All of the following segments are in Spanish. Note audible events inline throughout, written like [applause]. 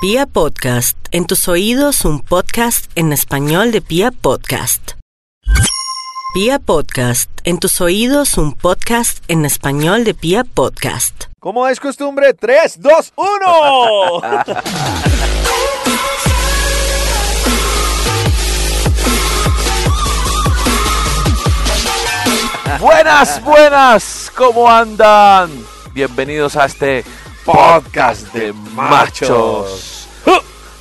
Pia Podcast, en tus oídos un podcast en español de Pia Podcast. Pia Podcast, en tus oídos un podcast en español de Pia Podcast. Como es costumbre, 3, 2, 1. Buenas, buenas, ¿cómo andan? Bienvenidos a este podcast de machos.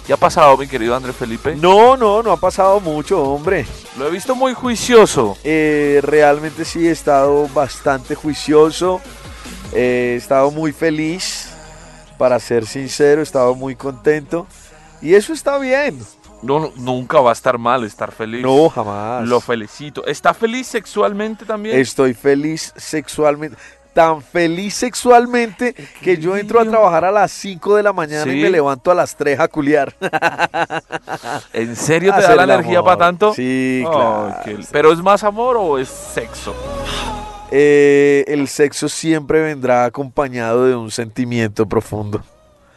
¿Ya ha pasado, mi querido Andrés Felipe? No, no, no ha pasado mucho, hombre. Lo he visto muy juicioso. Eh, realmente sí he estado bastante juicioso. Eh, he estado muy feliz. Para ser sincero, he estado muy contento. Y eso está bien. No, no, nunca va a estar mal estar feliz. No, jamás. Lo felicito. ¿Está feliz sexualmente también? Estoy feliz sexualmente. Tan feliz sexualmente que yo entro a trabajar a las 5 de la mañana y me levanto a las 3 a culiar. [laughs] ¿En serio te Hacer da la energía amor. para tanto? Sí, claro. ¿Pero es más amor o es sexo? Eh, el sexo siempre vendrá acompañado de un sentimiento profundo.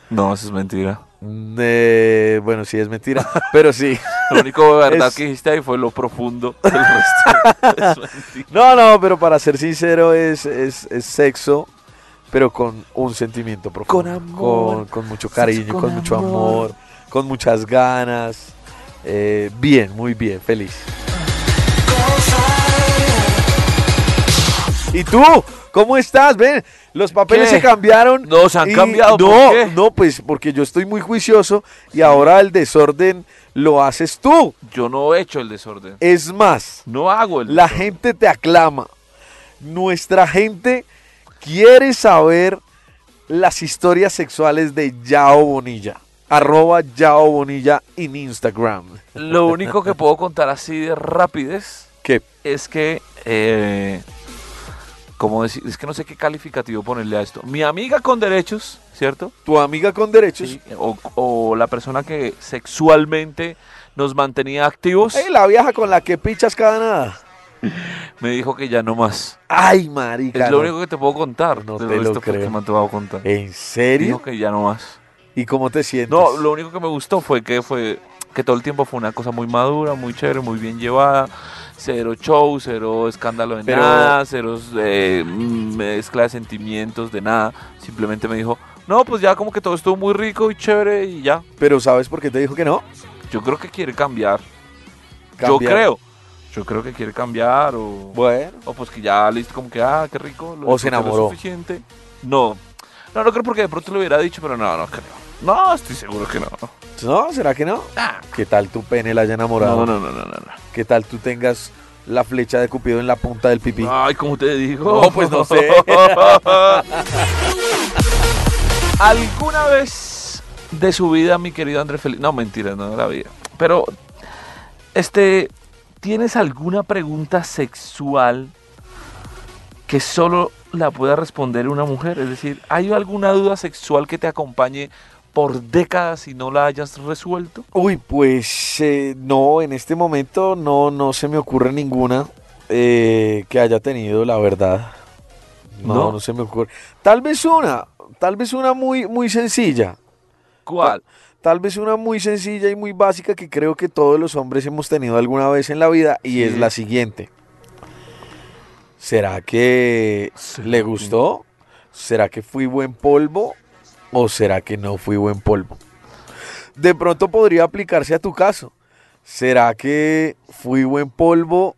No, eso es mentira. Eh, bueno, sí es mentira, [laughs] pero sí. Lo único de verdad Es- que dijiste ahí fue lo profundo. El resto. [laughs] No, no, pero para ser sincero es, es, es sexo, pero con un sentimiento profundo. Con amor. Con, con mucho cariño, con, con mucho amor. amor, con muchas ganas. Eh, bien, muy bien, feliz. ¿Y tú? ¿Cómo estás? Ven, los papeles ¿Qué? se cambiaron. No, se han y- cambiado, ¿por No, qué? no, pues porque yo estoy muy juicioso y ahora el desorden lo haces tú. Yo no he hecho el desorden. Es más, No hago el la desorden. gente te aclama. Nuestra gente quiere saber las historias sexuales de Yao Bonilla. Arroba Yao Bonilla en Instagram. Lo único que puedo contar así de rapidez ¿Qué? es que, eh, como decir, es que no sé qué calificativo ponerle a esto. Mi amiga con derechos, ¿cierto? Tu amiga con derechos. Sí, O, o la persona que sexualmente nos mantenía activos, Ey, la vieja con la que pichas cada nada. [laughs] me dijo que ya no más. Ay, marica. Es lo único que te puedo contar. No te lo creo. que me contar. ¿En serio? Dijo que ya no más. ¿Y cómo te sientes? No, lo único que me gustó fue que fue que todo el tiempo fue una cosa muy madura, muy chévere, muy bien llevada. Cero show, cero escándalo de Pero- nada, cero eh, mm, mezcla de sentimientos de nada. Simplemente me dijo, no, pues ya como que todo estuvo muy rico y chévere y ya. Pero ¿sabes por qué te dijo que no? Yo creo que quiere cambiar. Yo creo. Yo creo que quiere cambiar o, Bueno. o pues que ya listo como que, ah, qué rico. lo O se enamoró. suficiente. No. No, no creo porque de pronto lo hubiera dicho, pero no, no creo. No, estoy seguro que no. ¿No? ¿Será que no? Ah, ¿Qué tal tu pene la haya enamorado? No, no, no, no, no. ¿Qué tal tú tengas la flecha de Cupido en la punta del pipí? Ay, ¿cómo te digo? No, pues no sé. [laughs] ¿Alguna vez de su vida, mi querido Andrés Felipe? No, mentira, no de la vida. Pero, este, ¿tienes alguna pregunta sexual que solo la pueda responder una mujer? Es decir, ¿hay alguna duda sexual que te acompañe por décadas y no la hayas resuelto? Uy, pues eh, no, en este momento no, no se me ocurre ninguna eh, que haya tenido la verdad. No, ¿No? no, se me ocurre. Tal vez una, tal vez una muy, muy sencilla. ¿Cuál? Tal vez una muy sencilla y muy básica que creo que todos los hombres hemos tenido alguna vez en la vida y Sí. es la siguiente. ¿Será que Sí. le gustó? ¿Será que fui buen polvo? ¿O será que no fui buen polvo? De pronto podría aplicarse a tu caso. ¿Será que fui buen polvo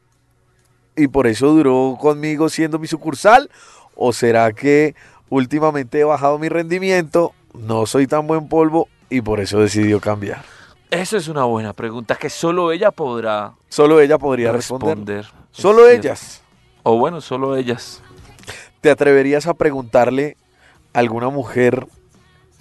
y por eso duró conmigo siendo mi sucursal? ¿O será que últimamente he bajado mi rendimiento, no soy tan buen polvo y por eso decidió cambiar? Eso es una buena pregunta que solo ella podrá Solo ella podría responder. responder. Solo ellas. O bueno, solo ellas. ¿Te atreverías a preguntarle a alguna mujer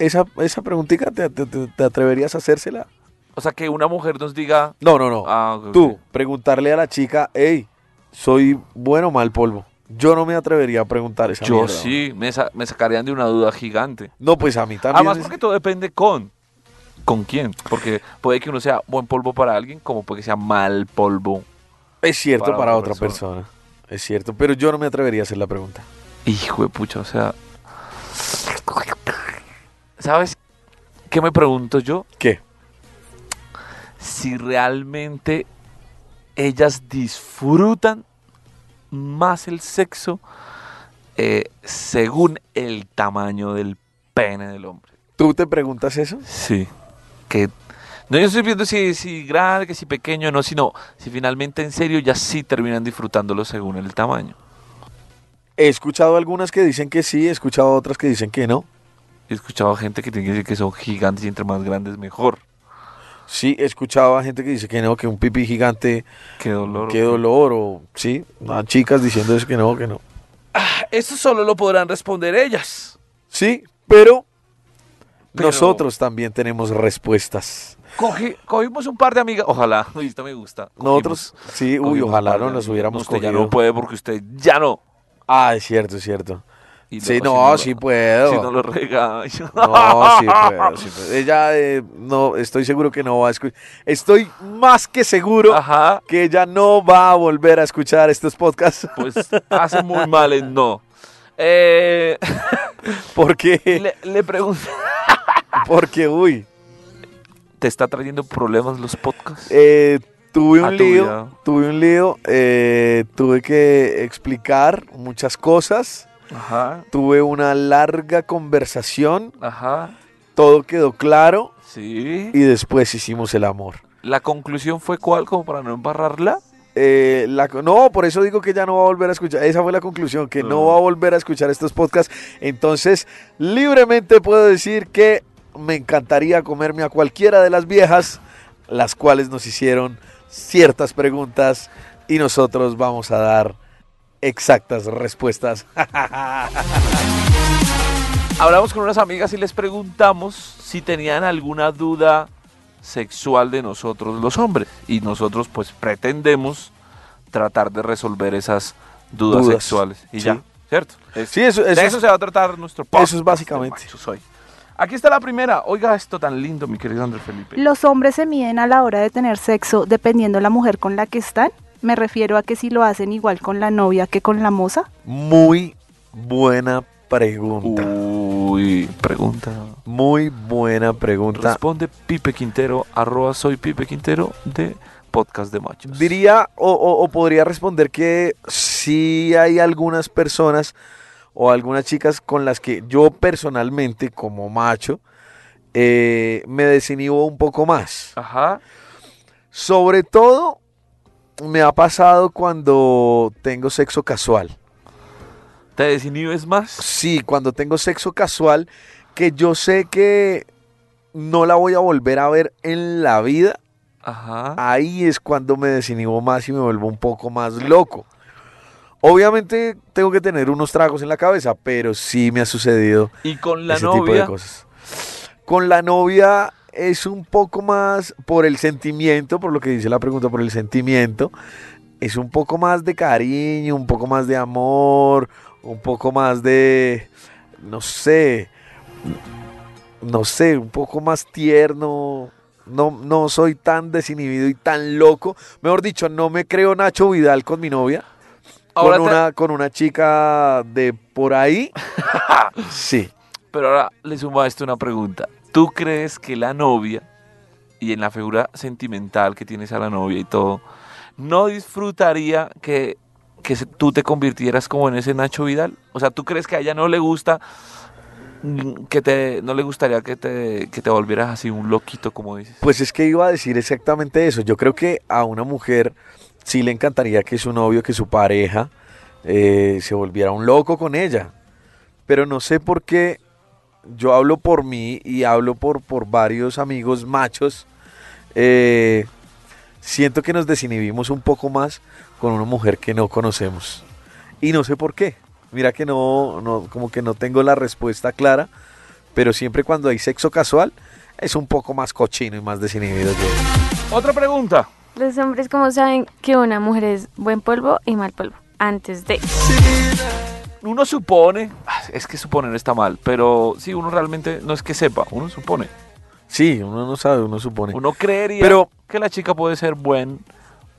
esa, esa preguntita? ¿Te, te- te- te atreverías a hacérsela? O sea, que una mujer nos diga... No, no, no. Ah, Tú, preguntarle a la chica, hey, ¿soy bueno o mal polvo? Yo no me atrevería a preguntar esa Yo mierda. sí, me, sa- me sacarían de una duda gigante. No, pues a mí también. Además, es- porque todo depende con. ¿Con quién? Porque puede que uno sea buen polvo para alguien, como puede que sea mal polvo. Es cierto para, para otra otra persona. Es cierto, pero yo no me atrevería a hacer la pregunta. Hijo de pucha, o sea. ¿Sabes? ¿Qué me pregunto yo? ¿Qué? Si realmente ellas disfrutan más el sexo eh, según el tamaño del pene del hombre. ¿Tú te preguntas eso? Sí. Que no yo estoy viendo si, si grande, que si pequeño, no, sino si finalmente en serio ya sí terminan disfrutándolo según el tamaño. He escuchado algunas que dicen que sí, he escuchado otras que dicen que no. He escuchado a gente que tiene que decir que son gigantes y entre más grandes mejor. Sí, he escuchado a gente que dice que no, que un pipí gigante, Qué dolor. qué dolor, o sí, a chicas diciendo eso que no, que no. Eso solo lo podrán responder ellas. Sí, pero, Pero- nosotros también tenemos respuestas. Cogi- cogimos un par de amigas. Ojalá. [laughs] Esto me gusta. Nosotros, sí, uy, ojalá no nos hubiéramos No, usted ya cogido. no puede porque usted ya no. Ah, es cierto, es cierto. Y Sí, no, sí puedo. Si no lo regaño. [laughs] No, sí puedo, sí puedo. Ella, eh, no, estoy seguro que no va a escuchar. Estoy más que seguro Ajá. que ella no va a volver a escuchar estos podcasts Pues hace muy mal en no. Eh, [laughs] porque, le, le pregunto. [laughs] porque, uy, ¿Te está trayendo problemas los podcasts? eh, tuve un lío, tuve un lío, eh, tuve que explicar muchas cosas, Ajá. tuve una larga conversación, Ajá. todo quedó claro Sí. y después hicimos el amor. ¿La conclusión fue cuál? Como para no embarrarla. Eh, la, no, por eso digo que ya no va a volver a escuchar. Esa fue la conclusión, que no Ah. va a volver a escuchar estos podcasts. Entonces, libremente puedo decir que me encantaría comerme a cualquiera de las viejas, las cuales nos hicieron ciertas preguntas y nosotros vamos a dar exactas respuestas. [laughs] Hablamos con unas amigas y les preguntamos si tenían alguna duda sexual de nosotros los hombres. Y nosotros pues pretendemos tratar de resolver esas dudas, Dudas, sexuales. Y sí. ya, ¿cierto? Es- Sí, eso, de eso eso es- se va a tratar nuestro podcast. eso es básicamente. de Machos Hoy. Aquí está la primera. Oiga esto tan lindo, mi querido Andrés Felipe. ¿Los hombres se miden a la hora de tener sexo dependiendo la mujer con la que están? Me refiero a que si lo hacen igual con la novia que con la moza. muy buena pregunta. Uy, pregunta. Muy buena pregunta. Responde Pipe Quintero, arroba soy Pipe Quintero de Podcast de Machos. Diría o, o- o podría responder que sí hay algunas personas o algunas chicas con las que yo personalmente como macho eh, me desinhibo un poco más. Ajá. Sobre todo me ha pasado cuando tengo sexo casual. ¿Te desinhibes más? Sí, cuando tengo sexo casual que yo sé que no la voy a volver a ver en la vida. Ajá. ahí es cuando me desinhibo más y me vuelvo un poco más loco. Obviamente tengo que tener unos tragos en la cabeza, pero sí me ha sucedido Y con la ese tipo de novia. cosas. Con la novia es un poco más por el sentimiento, por lo que dice la pregunta, por el sentimiento. Es un poco más de cariño, un poco más de amor, un poco más de, no sé, no sé, un poco más tierno. No, no soy tan desinhibido y tan loco. Mejor dicho, no me creo Nacho Vidal con mi novia. Ahora con, te- una, con una chica de por ahí. [laughs] sí. Pero ahora le sumo a esto una pregunta. ¿Tú crees que la novia, y en la figura sentimental que tienes a la novia y todo, no disfrutaría que, que tú te convirtieras como en ese Nacho Vidal? O sea, ¿tú crees que a ella no le gusta mm, que te, no le gustaría que te, que te volvieras así un loquito, como dices? Pues es que iba a decir exactamente eso. Yo creo que a una mujer sí le encantaría que su novio, que su pareja, eh, se volviera un loco con ella. Pero no sé por qué yo hablo por mí y hablo por, por varios amigos machos. eh, siento que nos desinhibimos un poco más con una mujer que no conocemos. Y no sé por qué. Mira que no, no, como que no tengo la respuesta clara. Pero siempre cuando hay sexo casual, es un poco más cochino y más desinhibido yo. Otra pregunta. Los hombres, ¿cómo saben que una mujer es buen polvo y mal polvo? Antes de. Uno supone, es que suponer está mal, pero sí, uno realmente no es que sepa, uno supone. Sí, uno no sabe, uno supone. Uno creería Pero- que la chica puede ser buen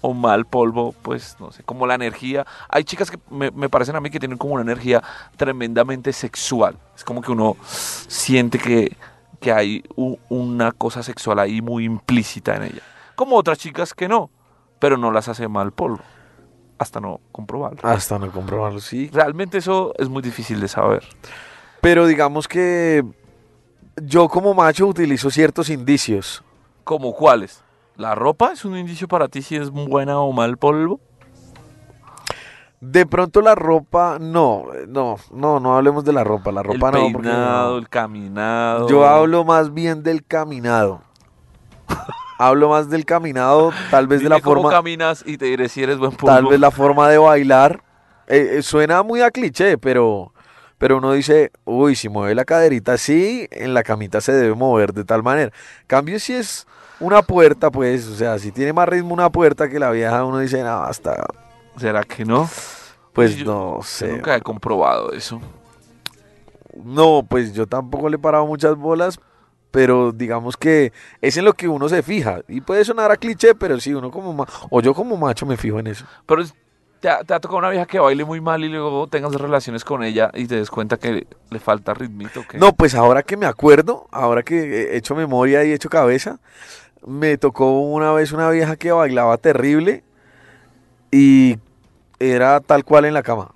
o mal polvo, pues no sé, como la energía. Hay chicas que me, me parecen a mí que tienen como una energía tremendamente sexual. Es como que uno siente que, que hay u- una cosa sexual ahí muy implícita en ella. Como otras chicas que no, pero no las hace mal polvo. Hasta no comprobarlo. Hasta no comprobarlo, sí. Realmente eso es muy difícil de saber. Pero digamos que yo como macho utilizo ciertos indicios. ¿Como cuáles? ¿La ropa es un indicio para ti si es buena o mal polvo? De pronto la ropa, no, no, no, no hablemos de la ropa. La ropa el no, porque peinado, no. el caminado. Yo hablo más bien del caminado. [laughs] hablo más del caminado, tal vez de la cómo forma, caminas y te diré si eres buen tal vez la forma de bailar. Eh, eh, suena muy a cliché, pero, pero uno dice, uy, si mueve la caderita así, en la camita se debe mover de tal manera. Cambio si es una puerta, pues, o sea, si tiene más ritmo una puerta que la vieja, uno dice, no, hasta, ¿Será que no? pues Yo- no Yo sé. nunca he comprobado eso. No, pues yo tampoco le he parado muchas bolas, pero digamos que es en lo que uno se fija. Y puede sonar a cliché, pero sí, uno como ma- o yo como macho me fijo en eso. Pero te ha, te ha tocado una vieja que baile muy mal y luego tengas relaciones con ella y te des cuenta que le falta ritmito. que No, pues ahora que me acuerdo, ahora que he hecho memoria y he hecho cabeza, me tocó una vez una vieja que bailaba terrible y era tal cual en la cama.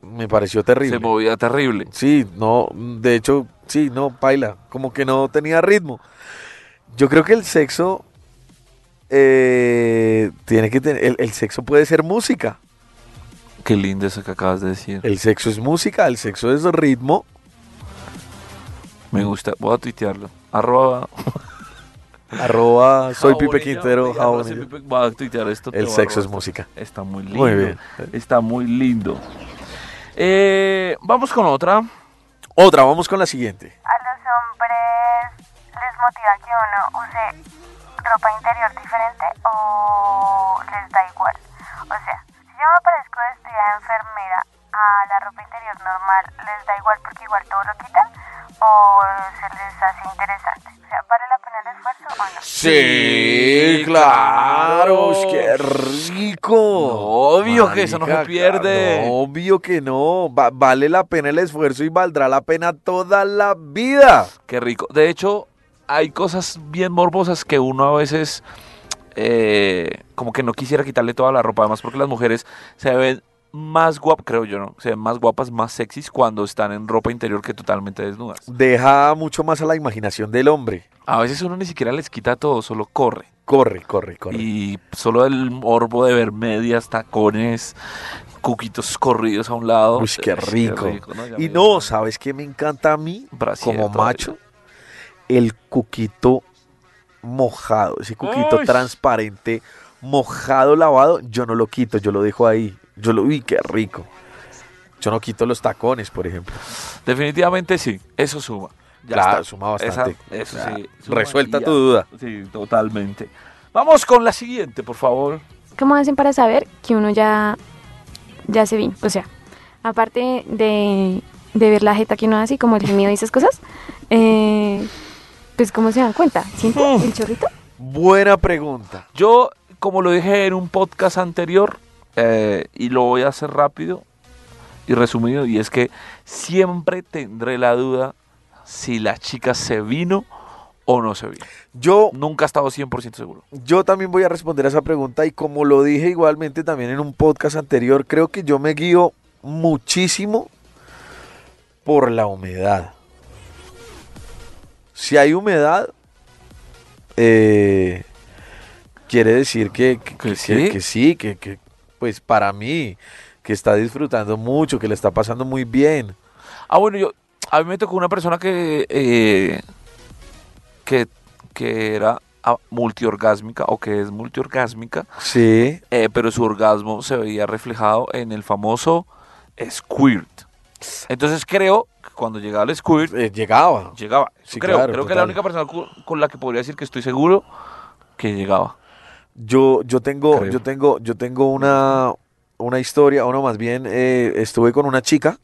Me pareció terrible. Se movía terrible. Sí, no, de hecho, sí, no, baila, como que no tenía ritmo. Yo creo que el sexo eh, tiene que tener, el, el sexo puede ser música. Qué lindo eso que acabas de decir. El sexo es música, el sexo es ritmo. Me gusta. Voy a tuitearlo. Arroba. Arroba soy Pipe Quintero, Voy a tuitear esto. El sexo es música. Está muy lindo. Muy bien. Está muy lindo. Eh, vamos con otra. Otra, vamos con la siguiente. A los hombres les motiva que uno use ropa interior diferente o les da igual. O sea, si yo me parezco vestida de enfermera a la ropa interior normal, ¿les da igual porque igual todo lo quitan? ¿O se les hace interesante? O sea, ¿vale la pena el esfuerzo o no? Sí, claro, qué rico. obvio que eso no se Marica, pierde. obvio que no. Va- vale la pena el esfuerzo y valdrá la pena toda la vida. Qué rico. De hecho, hay cosas bien morbosas que uno a veces eh, como que no quisiera quitarle toda la ropa. Además porque las mujeres se ven más guapas, creo yo, ¿no? Se ven más guapas, más sexys cuando están en ropa interior que totalmente desnudas. Deja mucho más a la imaginación del hombre. A veces uno ni siquiera les quita todo, solo corre. Corre, corre, corre. Y solo el morbo de ver medias, tacones, cuquitos corridos a un lado. Uy, qué rico. Y no, ¿sabes qué me encanta a mí? brasier Como macho, el cuquito mojado, ese cuquito Uy. transparente, mojado, lavado, yo no lo quito, yo lo dejo ahí. Yo lo vi, qué rico. Yo no quito los tacones, por ejemplo. Definitivamente sí, eso suma. Ya claro, está. suma bastante. Esa- eso sí. suma Resuelta y tu duda. Sí, totalmente. Vamos con la siguiente, por favor. ¿Cómo hacen para saber que uno ya, ya se vino? O sea, aparte de, de ver la jeta que uno hace, como el gemido y esas cosas, eh, pues ¿cómo se dan cuenta? ¿Sienten el chorrito? Buena pregunta. Yo, como lo dije en un podcast anterior, eh, y lo voy a hacer rápido y resumido, y es que siempre tendré la duda si la chica se vino o no se vino. Yo, Nunca he estado 100% seguro. yo también voy a responder a esa pregunta y como lo dije igualmente también en un podcast anterior, creo que yo me guío muchísimo por la humedad. Si hay humedad, eh, quiere decir que, que, ¿Que que- sí? que sí, que, que, pues para mí, que está disfrutando mucho, que le está pasando muy bien. Ah, bueno, yo, a mí me tocó una persona que, eh, que, que era ah, multiorgásmica o que es multiorgásmica, Sí, eh, pero su orgasmo se veía reflejado en el famoso squirt. Entonces creo que cuando llegaba el squirt, eh, llegaba. llegaba. Sí, creo, claro, creo que es la única persona con la que podría decir que estoy seguro que llegaba. Yo, yo tengo, Creo. yo tengo, yo tengo una, una historia, o no, más bien, eh, estuve con una chica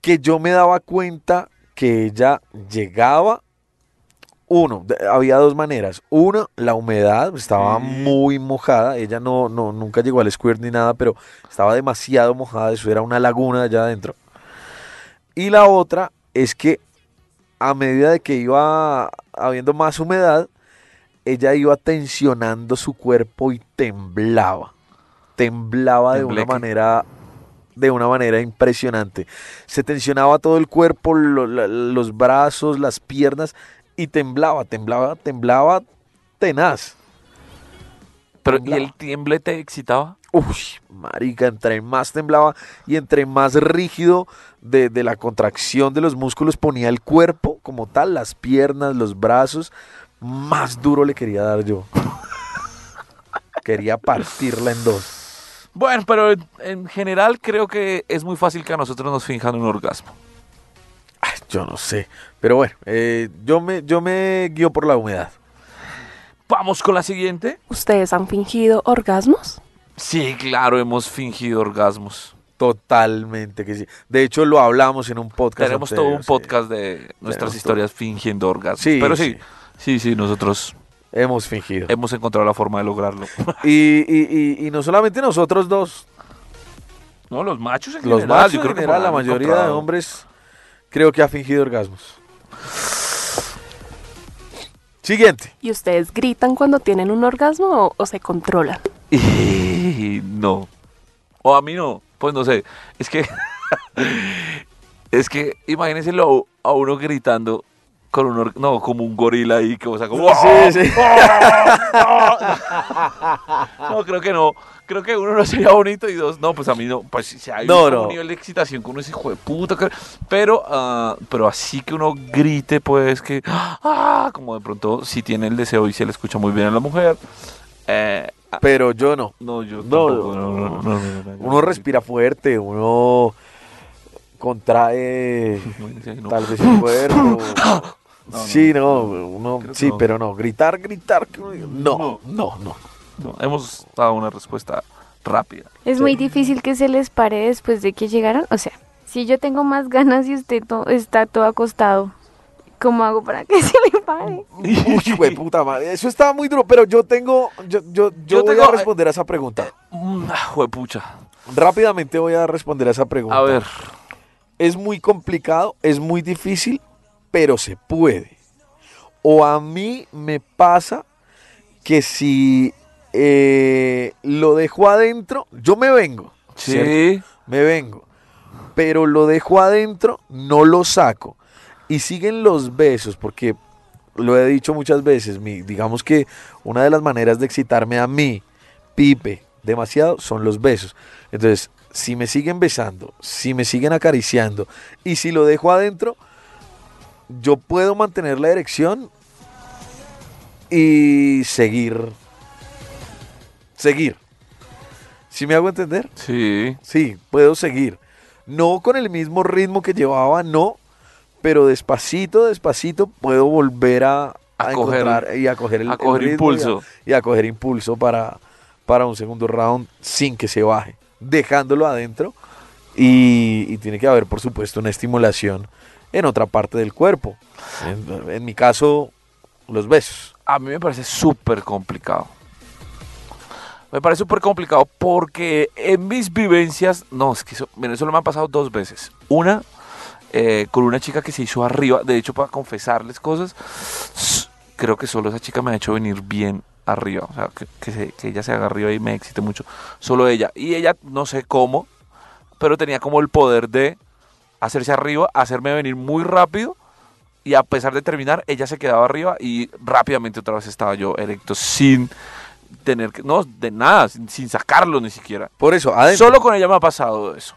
que yo me daba cuenta que ella llegaba. Uno, había dos maneras. Una, la humedad, estaba muy mojada. Ella no, no, nunca llegó al squirt ni nada, pero estaba demasiado mojada. Eso era una laguna allá adentro. Y la otra es que a medida de que iba habiendo más humedad, ella iba tensionando su cuerpo y temblaba. Temblaba de una manera de una manera impresionante. Se tensionaba todo el cuerpo, lo- la- los brazos, las piernas y temblaba, temblaba, temblaba tenaz. Pero, ¿y el tiemble te excitaba? Uy, marica, entre más temblaba y entre más rígido de, de la contracción de los músculos ponía el cuerpo como tal, las piernas, los brazos, más duro le quería dar yo. quería partirla en dos. Bueno, pero en, en general creo que es muy fácil que a nosotros nos finjan un orgasmo. Ay, yo no sé, pero bueno, eh, yo, me, yo me guío por la humedad. Vamos con la siguiente. ¿Ustedes han fingido orgasmos? Sí, claro, hemos fingido orgasmos. Totalmente que sí. De hecho, lo hablamos en un podcast. Tenemos anterior, todo un sí. podcast de nuestras Tenemos historias fingiendo orgasmos. Sí, Pero sí, sí. Sí, sí, nosotros Hemos fingido. hemos encontrado la forma de lograrlo. [laughs] Y, y- y- y no solamente nosotros dos, No, los machos en Los general, machos yo creo en que la mayoría de hombres creo que ha fingido orgasmos. Siguiente. ¿Y ustedes gritan cuando tienen un orgasmo o, o se controlan? Y no. O a mí no. Pues no sé. Es que. [laughs] es que imagínense lo- a uno gritando con un. No, como un gorila ahí. Que, o sea, como. Sí, sí. [laughs] No, creo que no. Creo que uno no sería bonito y dos, no, pues a mí no. Pues si hay No, un no. nivel de excitación con uno hijo de puta. Pero, ah, pero así que uno grite, pues que. Ah, como de pronto, si tiene el deseo y se le escucha muy bien a la mujer. Eh, Pero yo no. no, yo No, tampoco, no, no, no, no, no, no, Uno respira fuerte, uno contrae [laughs] tal vez el cuerpo. [laughs] no, sí, no, uno, sí, no. pero no, gritar, gritar, no, no, no. No, hemos dado una respuesta rápida. Es muy difícil que se les pare después de que llegaron. O sea, si yo tengo más [laughs] ganas y usted to- está todo acostado, ¿cómo hago para que [laughs] se le pare? Uy, [laughs] güey, puta madre, eso estaba muy duro, pero yo tengo, yo, yo, yo, Yo voy tengo- a responder a esa pregunta. Mm, ah, juepucha. Rápidamente voy a responder a esa pregunta. A ver, Es muy complicado, es muy difícil, pero se puede. O a mí me pasa que si eh, lo dejo adentro, yo me vengo. ¿cierto? sí. Me vengo. Pero lo dejo adentro, no lo saco. Y siguen los besos, porque lo he dicho muchas veces, mi, digamos que una de las maneras de excitarme a mí, Pipe, demasiado, son los besos. Entonces, si me siguen besando, si me siguen acariciando y si lo dejo adentro, yo puedo mantener la erección y seguir. Seguir. ¿Sí me hago entender? Sí. Sí, puedo seguir. No con el mismo ritmo que llevaba, no, pero despacito, despacito puedo volver a, a A coger- encontrar y a coger el, a el coger ritmo impulso. Y a, y a coger impulso para, para un segundo round sin que se baje, dejándolo adentro. Y, y tiene que haber, por supuesto, una estimulación en otra parte del cuerpo. En, en mi caso, los besos. A mí me parece súper complicado. Me parece súper complicado porque en mis vivencias, no, es que eso, miren, eso me ha pasado dos veces. Una, eh, con una chica que se hizo arriba, de hecho, para confesarles cosas, creo que solo esa chica me ha hecho venir bien arriba. O sea, que, que se- que ella se haga arriba y me excite mucho. Solo ella. Y ella, no sé cómo, pero tenía como el poder de hacerse arriba, hacerme venir muy rápido. Y a pesar de terminar, ella se quedaba arriba y rápidamente otra vez estaba yo erecto sin tener que, no, de nada, sin, sin sacarlo ni siquiera. Por eso, adentro. Solo con ella me ha pasado eso.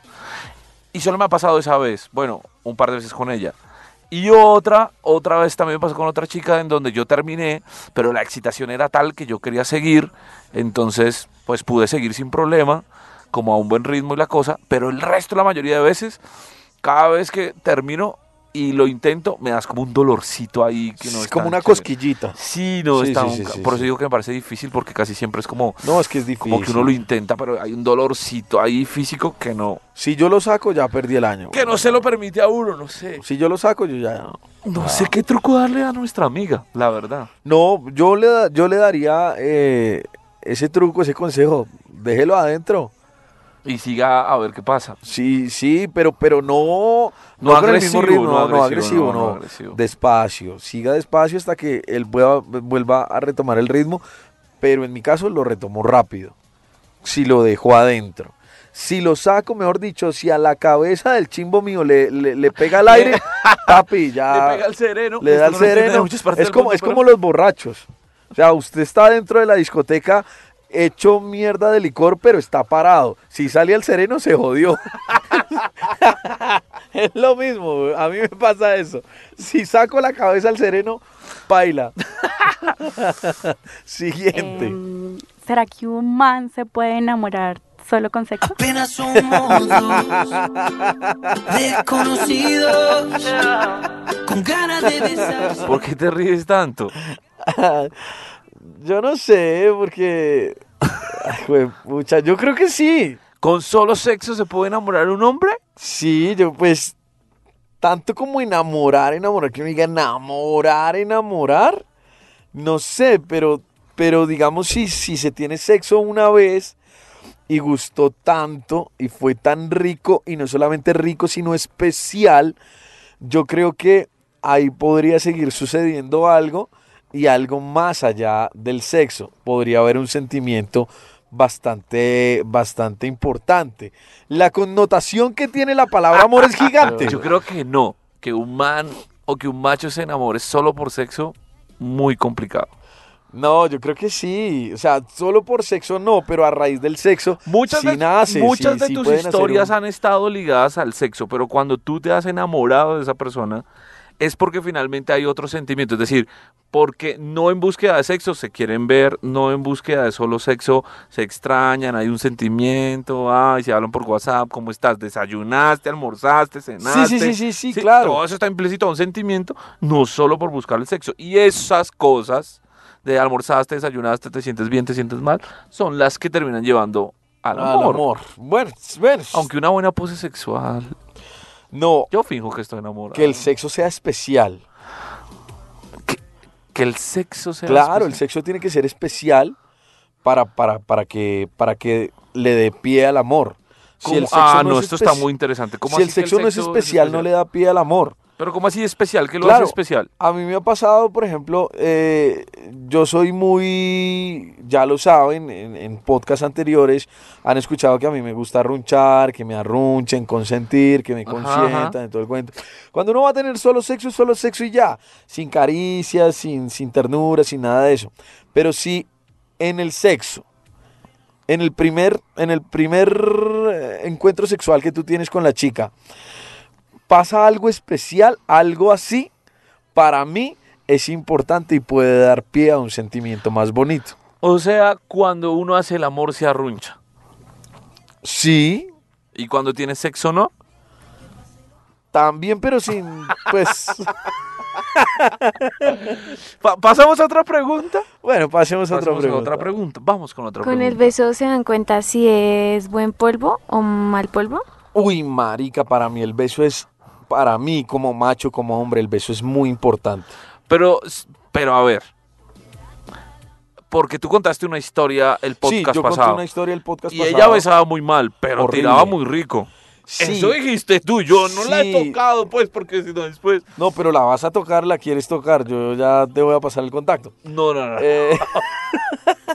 Y solo me ha pasado esa vez. Bueno, un par de veces con ella. Y otra, otra vez también pasó con otra chica en donde yo terminé, pero la excitación era tal que yo quería seguir. Entonces, pues pude seguir sin problema, como a un buen ritmo y la cosa. Pero el resto, la mayoría de veces, cada vez que termino y lo intento, me das como un dolorcito ahí que no es es como una chévere. cosquillita. Sí, no Sí, está sí, un sí, Por eso digo que me parece difícil porque casi siempre es como, No, es que es difícil. como que uno lo intenta, pero hay un dolorcito ahí físico que no, Si yo lo saco, ya perdí el año. que no se lo permite a uno, no sé. Si yo lo saco, yo ya... No sé qué truco darle a nuestra amiga, la verdad. No, yo le, yo le daría eh, ese truco, ese consejo. Déjelo adentro. Y siga a ver qué pasa. Sí, sí, pero, pero no, No el mismo agresivo, ritmo, no no, agresivo, no, no, no agresivo. Despacio, siga despacio hasta que él vuelva, vuelva a retomar el ritmo, pero en mi caso lo retomo rápido. Si lo dejo adentro. Si lo saco, mejor dicho, si a la cabeza del chimbo mío le, le, le pega al aire, [laughs] papi, ya Le pega el sereno. le da el no sereno. Es como, mundo, es pero- como los borrachos. O sea, usted está dentro de la discoteca hecho mierda de licor, pero está parado. Si sale al sereno, se jodió. [laughs] es lo mismo, a mí me pasa eso. Si saco la cabeza al sereno, baila. [laughs] Siguiente. Em, ¿Será que un man se puede enamorar solo con sexo? Apenas somos dos desconocidos con ganas de besarse. ¿Por qué te ríes tanto? [laughs] Yo no sé, porque... Ay, pucha, yo creo que sí. ¿Con solo sexo se puede enamorar un hombre? Sí, yo pues tanto como enamorar, enamorar, que me diga enamorar, enamorar, no sé, pero, pero digamos si, si se tiene sexo una vez y gustó tanto y fue tan rico y no solamente rico sino especial, yo creo que ahí podría seguir sucediendo algo y algo más allá del sexo, podría haber un sentimiento bastante, bastante importante. La connotación que tiene la palabra amor es gigante. [laughs] Yo creo que no. Que un man o que un macho se enamore solo por sexo, muy complicado. No, yo creo que sí. O sea, solo por sexo no, pero a raíz del sexo Muchas sí de, nace. muchas sí- de sí tus historias un- han estado ligadas al sexo, pero cuando tú te has enamorado de esa persona, es porque finalmente hay otro sentimiento. Es decir, porque no en búsqueda de sexo se quieren ver, no en búsqueda de solo sexo se extrañan, hay un sentimiento, ay, se hablan por WhatsApp, ¿cómo estás? ¿Desayunaste, almorzaste, cenaste? Sí, sí, sí, sí, sí, claro. Todo eso está implícito a un sentimiento, no solo por buscar el sexo. Y esas cosas de almorzaste, desayunaste, te sientes bien, te sientes mal, son las que terminan llevando al Al amor. amor. Bueno, bueno, Aunque una buena pose sexual, no, yo finjo que estoy enamorado. que el sexo sea especial. Que el sexo sea Claro, el sexo tiene que ser especial para, para, para, que, para que le dé pie al amor. Si el sexo ah, no, no, es esto está muy interesante. ¿Cómo Si el sexo no es especial, no le da pie al amor. Pero ¿cómo así especial? ¿Qué lo Claro. hace especial? A mí me ha pasado, por ejemplo, eh, yo soy muy, ya lo saben, en, en podcasts anteriores han escuchado que a mí me gusta runchar, que me arrunchen, consentir, que me Ajá, consientan, ajá. en todo el cuento. Cuando uno va a tener solo sexo, solo sexo y ya, sin caricias, sin, sin ternura, sin nada de eso. Pero si en el sexo, en el primer, en el primer eh, encuentro sexual que tú tienes con la chica, pasa algo especial, algo así, para mí es importante y puede dar pie a un sentimiento más bonito. O sea, cuando uno hace el amor se arruncha. Sí, Y cuando tiene sexo no. también, pero sin, pues, [laughs] Pa- ¿Pasamos a otra pregunta? bueno, pasemos a otra a pregunta. otra pregunta. Vamos con otra Con pregunta. el beso se dan cuenta si es buen polvo o mal polvo. Uy, marica, para mí el beso es, para mí como macho, como hombre, el beso es muy importante. Pero, pero a ver. Porque tú contaste una historia el sí, podcast conté pasado. una historia del podcast Y pasado. ella besaba muy mal, pero Horrible. tiraba muy rico. Sí. Eso dijiste tú, yo no la he tocado, pues, porque si no después. No, pero la vas a tocar, la quieres tocar, yo ya te voy a pasar el contacto. No, no, no. Eh, [laughs]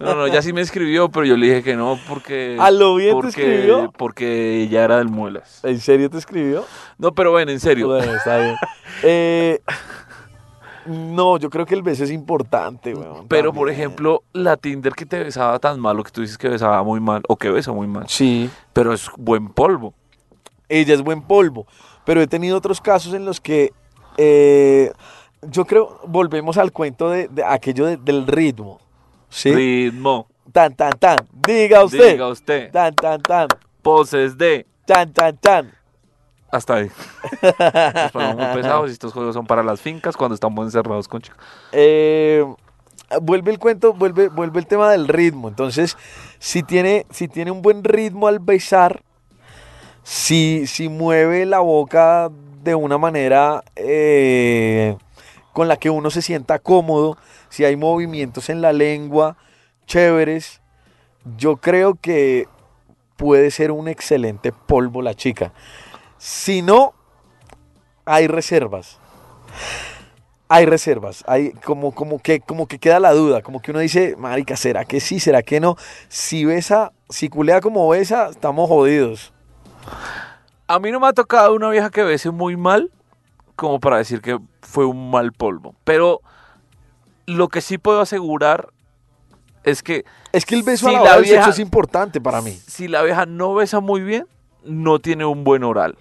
No, no, ya sí me escribió, pero yo le dije que no porque. ¿A lo bien te porque, escribió? Porque ella era del Muelas. ¿En serio te escribió? No, pero bueno, en serio. Bueno, está bien. [laughs] Eh, no, yo creo que el beso es importante, weón, Pero, por ejemplo, la Tinder que te besaba tan mal, o que tú dices que besaba muy mal, o que besa muy mal, Sí, pero es buen polvo. ella es buen polvo. Pero he tenido otros casos en los que eh, yo creo, volvemos al cuento de, de aquello de- del ritmo. ¿Sí? Ritmo. Tan, tan, tan. Diga usted. Diga usted. Tan, tan, tan. Poses de. Tan, tan, tan. Hasta ahí. [laughs] Nos ponemos muy pesados y estos juegos son para las fincas cuando estamos encerrados con chicos. Eh, vuelve el cuento, vuelve, vuelve el tema del ritmo. Entonces, si tiene, si tiene un buen ritmo al besar, si, si mueve la boca de una manera eh, con la que uno se sienta cómodo, si hay movimientos en la lengua chéveres, yo creo que puede ser un excelente polvo la chica. Si no, hay reservas. Hay reservas, hay como, como, que, como que queda la duda, como que uno dice, marica, ¿será que sí? ¿Será que no? Si besa, si culea como besa, estamos jodidos. A mí no me ha tocado una vieja que bese muy mal como para decir que fue un mal polvo. Pero lo que sí puedo asegurar es que Es que el beso Si a la la vieja- es importante para mí. si la vieja no besa muy bien, no tiene un buen oral.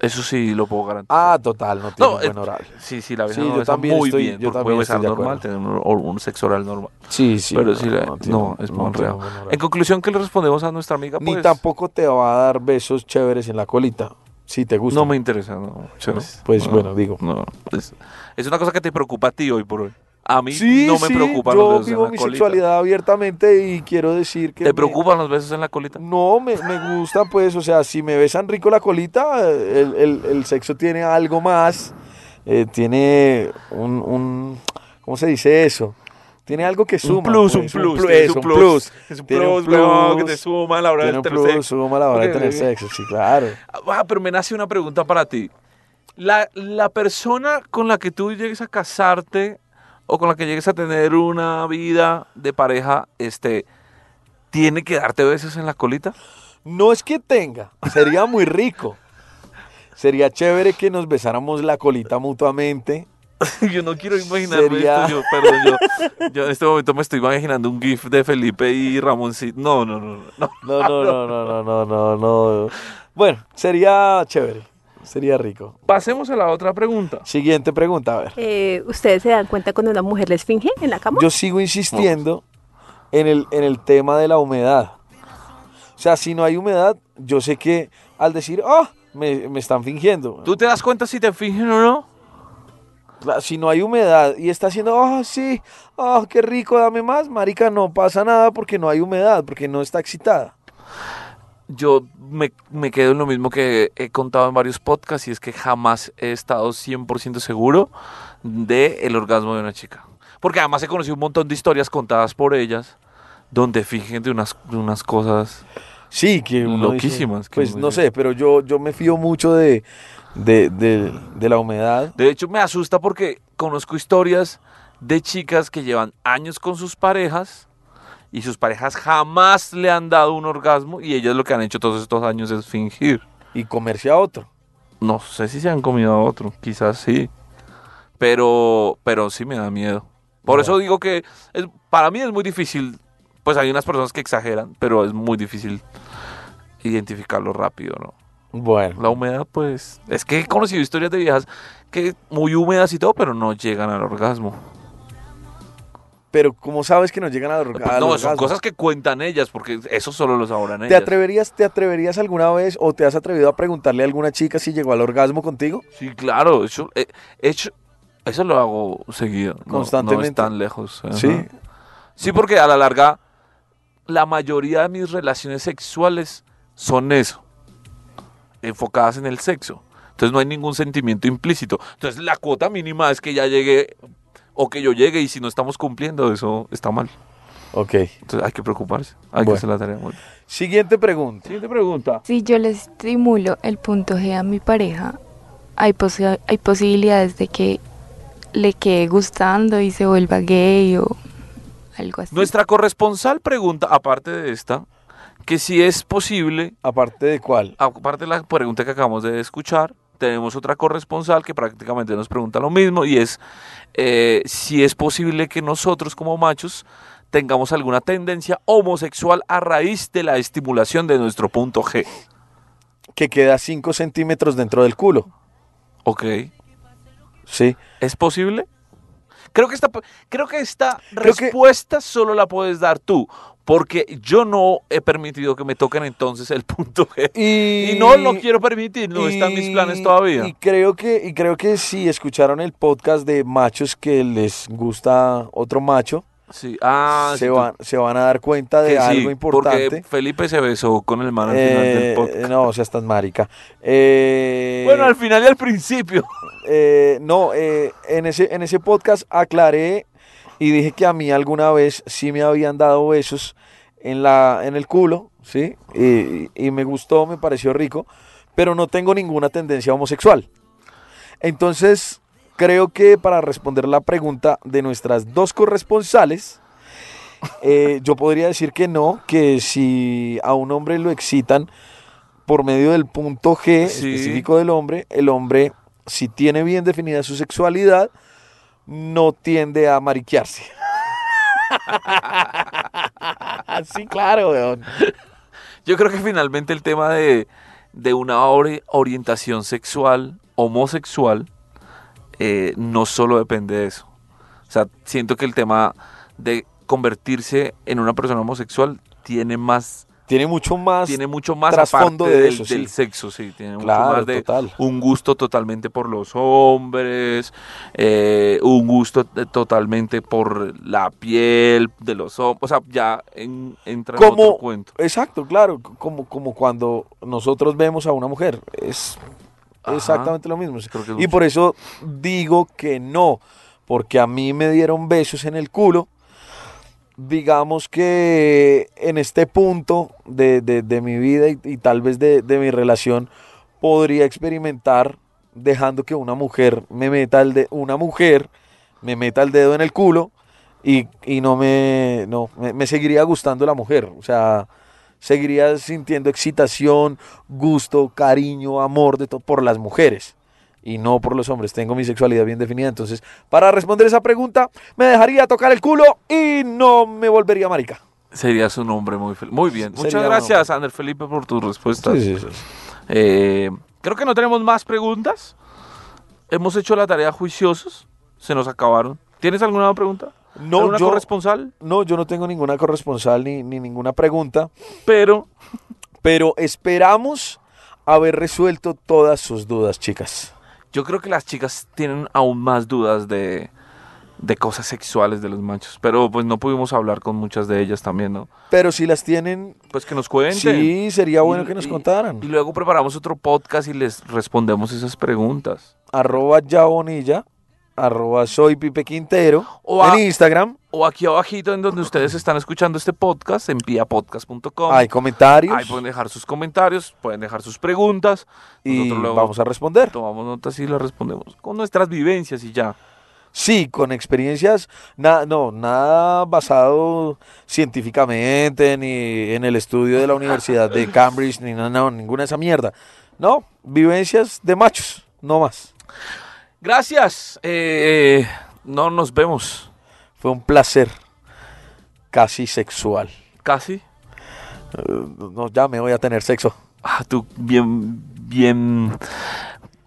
Eso sí lo puedo garantizar. Ah, total, no tiene No, un buen eh, oral. Sí, sí, la vieja Sí, no yo también muy estoy- bien. yo también puede besar normal, tener un, un sexo oral normal. Sí, sí. Pero sí, no, es muy real. En conclusión, ¿qué le respondemos a nuestra amiga? Ni Pues, tampoco te va a dar besos chéveres en la colita. Si te gusta. No me interesa, no. Pues, No, bueno, digo. No, es, es una cosa que te preocupa a ti hoy por hoy. A mí Sí, no me sí, preocupan los yo besos en vivo la mi colita. sexualidad abiertamente y quiero decir que... ¿Te me- preocupan los besos en la colita? No, me, me gusta pues, o sea, si me besan rico la colita, el, el- el sexo tiene algo más, eh, tiene un, un- ¿cómo se dice eso? Tiene algo que suma. un plus, pues, un plus, es es un plus. Es un Tiene plus, weón, que plus. te suma a la hora de tener plus, sexo. suma a la hora de tener sexo, sí, claro. Ah, pero me nace una pregunta para ti. La, la persona con la que tú llegues a casarte o con la que llegues a tener una vida de pareja, este, ¿tiene que darte besos en la colita? No es que tenga, sería muy rico. Sería chévere que nos besáramos la colita mutuamente. [laughs] yo no quiero imaginarme Sería- esto. Yo, perdón, yo, yo en este momento me estoy imaginando un gif de Felipe y Ramoncito. No, no, no, no. No, no, no, no, no, no, no, no. Bueno, sería chévere. Sería rico. Pasemos a la otra pregunta. Siguiente pregunta, a ver. Eh, ¿Ustedes se dan cuenta cuando una mujer les finge en la cama? Yo sigo insistiendo en el, en el tema de la humedad. O sea, si no hay humedad, yo sé que al decir, ah, me, me están fingiendo. ¿Tú te das cuenta si te fingen o no? Si no hay humedad y está haciendo, ah, sí, ah, qué rico, dame más, marica, no pasa nada porque no hay humedad, porque no está excitada. Yo me, me quedo en lo mismo que he contado en varios podcasts y es que jamás he estado 100% seguro del el orgasmo de una chica. Porque además he conocido un montón de historias contadas por ellas donde fingen de unas, de unas cosas... Sí, que dice, Loquísimas, que pues no sé, pero yo, yo me fío mucho de, de, de- de la humedad. De hecho me asusta porque conozco historias de chicas que llevan años con sus parejas y sus parejas jamás le han dado un orgasmo y ellas lo que han hecho todos estos años es fingir. y comerse a otro. No sé si se han comido a otro, quizás sí. Pero, pero sí me da miedo. Por No. eso digo que es- para mí es muy difícil. Pues hay unas personas que exageran, pero es muy difícil identificarlo rápido, ¿no? Bueno, La humedad, pues. Es que he conocido historias de viejas que muy húmedas y todo, pero no llegan al orgasmo. Pero ¿cómo sabes que no llegan al, orga- Pues no, son cosas que cuentan ellas, porque eso solo lo sabrán ¿Te ellas. atreverías, ¿Te atreverías alguna vez o te has atrevido a preguntarle a alguna chica si llegó al orgasmo contigo? Sí, claro. Eso, eh, hecho, eso lo hago seguido. no- No, Constantemente. es tan lejos. ajá. Sí. Sí, porque a la larga, la mayoría de mis relaciones sexuales son eso, enfocadas en el sexo. Entonces no hay ningún sentimiento implícito. Entonces la cuota mínima es que ya llegue o que yo llegue y si no estamos cumpliendo, eso está mal. Ok. Entonces hay que preocuparse, hay Bueno. que hacer la tarea. muy bien. Siguiente pregunta. Siguiente pregunta. Si yo le estimulo el punto G a mi pareja, hay, posi- hay posibilidades de que le quede gustando y se vuelva gay o algo así. Nuestra corresponsal pregunta, aparte de esta, que si es posible Aparte de cuál. aparte de la pregunta que acabamos de escuchar, tenemos otra corresponsal que prácticamente nos pregunta lo mismo y es eh, si es posible que nosotros como machos tengamos alguna tendencia homosexual a raíz de la estimulación de nuestro punto G. Que queda 5 centímetros dentro del culo. ¿Ok? Sí. ¿Es posible? Creo que esta, creo que esta Creo que- respuesta solo la puedes dar tú, porque yo no he permitido que me toquen entonces el punto G. Y, Y no lo quiero permitir, no está en mis planes todavía. Y creo que, y creo que si escucharon el podcast de machos que les gusta otro macho, Sí. Ah, se, sí, van, se van a dar cuenta de sí, algo importante. Porque Felipe se besó con el man al final del Eh, podcast. no, o sea, estás marica. Eh, Bueno, al final y al principio. eh, no, en, ese, en ese podcast aclaré y dije que a mí alguna vez sí me habían dado besos en, la, en el culo ¿sí? Y, y me gustó, me pareció rico, pero no tengo ninguna tendencia homosexual. Entonces, creo que para responder la pregunta de nuestras dos corresponsales, eh, [laughs] yo podría decir que no, que si a un hombre lo excitan por medio del punto G Sí. específico del hombre, el hombre, si tiene bien definida su sexualidad, no tiende a mariquearse. [laughs] sí, claro, weón. Yo creo que finalmente el tema de, de una ori- orientación sexual homosexual eh, no solo depende de eso. O sea, siento que el tema de convertirse en una persona homosexual tiene más Tiene mucho más tiene mucho más trasfondo del, eso, sí. del sexo, sí, tiene Claro, mucho más de total. un gusto totalmente por los hombres, eh, un gusto totalmente por la piel de los hombres, o sea, ya en- entra en como otro cuento. exacto claro como como cuando nosotros vemos a una mujer es Ajá. exactamente lo mismo Creo que es y mucho. por eso digo que no porque a mí me dieron besos en el culo digamos que en este punto de, de- mi vida y, tal vez de, de mi relación podría experimentar dejando que una mujer me meta el de una mujer me meta el dedo en el culo y, y no me no me seguiría gustando la mujer. O sea seguiría sintiendo excitación gusto cariño amor de todo por las mujeres y no por los hombres tengo mi sexualidad bien definida entonces para responder esa pregunta me dejaría tocar el culo y no me volvería marica Sería su nombre muy feliz. Muy bien. Muchas Sería gracias, Ander Felipe, por tus respuestas. Sí, sí, sí. Eh, creo que no tenemos más preguntas. Hemos hecho la tarea juiciosos. Se nos acabaron. ¿Tienes alguna pregunta? no ¿Alguna yo corresponsal? no yo no tengo ninguna corresponsal ni, ni ninguna pregunta Pero pero esperamos haber resuelto todas sus dudas chicas yo creo que las chicas tienen aún más dudas de, de cosas sexuales de los machos. Pero pues no pudimos hablar con muchas de ellas también, ¿no? pero si las tienen Pues que nos cuenten. sí sería bueno Y- que nos y- contaran Y luego preparamos otro podcast y les respondemos esas preguntas. arroba ya bonilla, arroba soy Pipe Quintero, O a- en Instagram, O aquí abajito en donde ustedes están escuchando este podcast, en piapodcast.com. hay comentarios Ahí pueden dejar sus comentarios, pueden dejar sus preguntas. y luego vamos a responder. tomamos notas y las respondemos con nuestras vivencias y ya. Sí, con experiencias, nada, no, nada basado científicamente, ni en el estudio de la Universidad de [laughs] Cambridge, ni nada, no, ninguna de esa mierda. No, vivencias de machos, no más. Gracias. Eh, no nos vemos. Fue un placer, casi sexual. Casi. Eh, No, ya me voy a tener sexo. Ah, tú bien, bien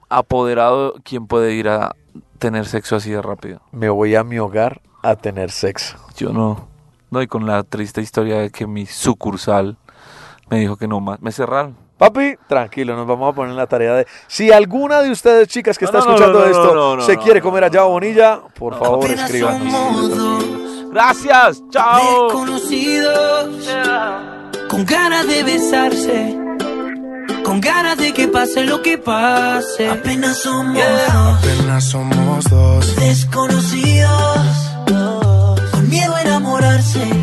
apoderado. ¿Quién puede ir a tener sexo así de rápido? Me voy a mi hogar a tener sexo. Yo no. No, y con la triste historia de que mi sucursal me dijo que no más. Me cerraron. Papi, tranquilo, nos vamos a poner en la tarea de... Si alguna de ustedes, chicas, que No, está escuchando no, no, esto, no, no, se no, quiere no, comer allá bonilla, por favor, escríbanos. Gracias. Chao. desconocidos con ganas de besarse, con ganas de que pase lo que pase. Apenas somos dos Apenas somos dos. desconocidos con miedo a enamorarse,